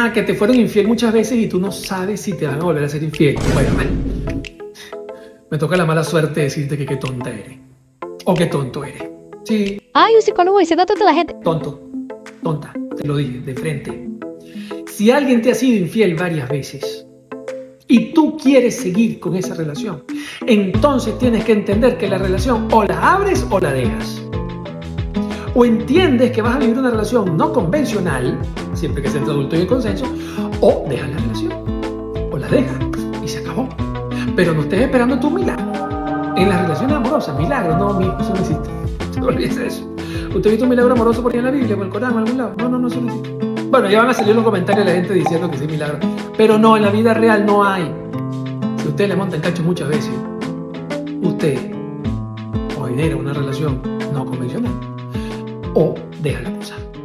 Ah, que te fueron infiel muchas veces y tú no sabes si te van a volver a ser infiel. Bueno. Me toca la mala suerte decirte que qué tonta eres. O qué tonto eres. Sí, Ay, un psicólogo diciendo a la gente. tonto. Tonta. Te lo dije, de frente. Si alguien te ha sido infiel varias veces y tú quieres seguir con esa relación, entonces tienes que entender que la relación o la abres o la dejas. O entiendes que vas a vivir una relación no convencional, siempre que sea entre adulto y en consenso, o dejas la relación. O la dejas y se acabó. Pero no estés esperando tu milagro. En las relaciones amorosas, milagro, no, mi eso no existe. Se olvide eso. ¿Usted ha visto un milagro amoroso por ahí en la Biblia en el Corán en algún lado? No, no, no, eso no existe. Bueno, ya van a salir los comentarios de la gente diciendo que sí milagro. Pero no, en la vida real no hay. Si usted le monta en cacho muchas veces, usted o genera una relación no convencional 内涵的补。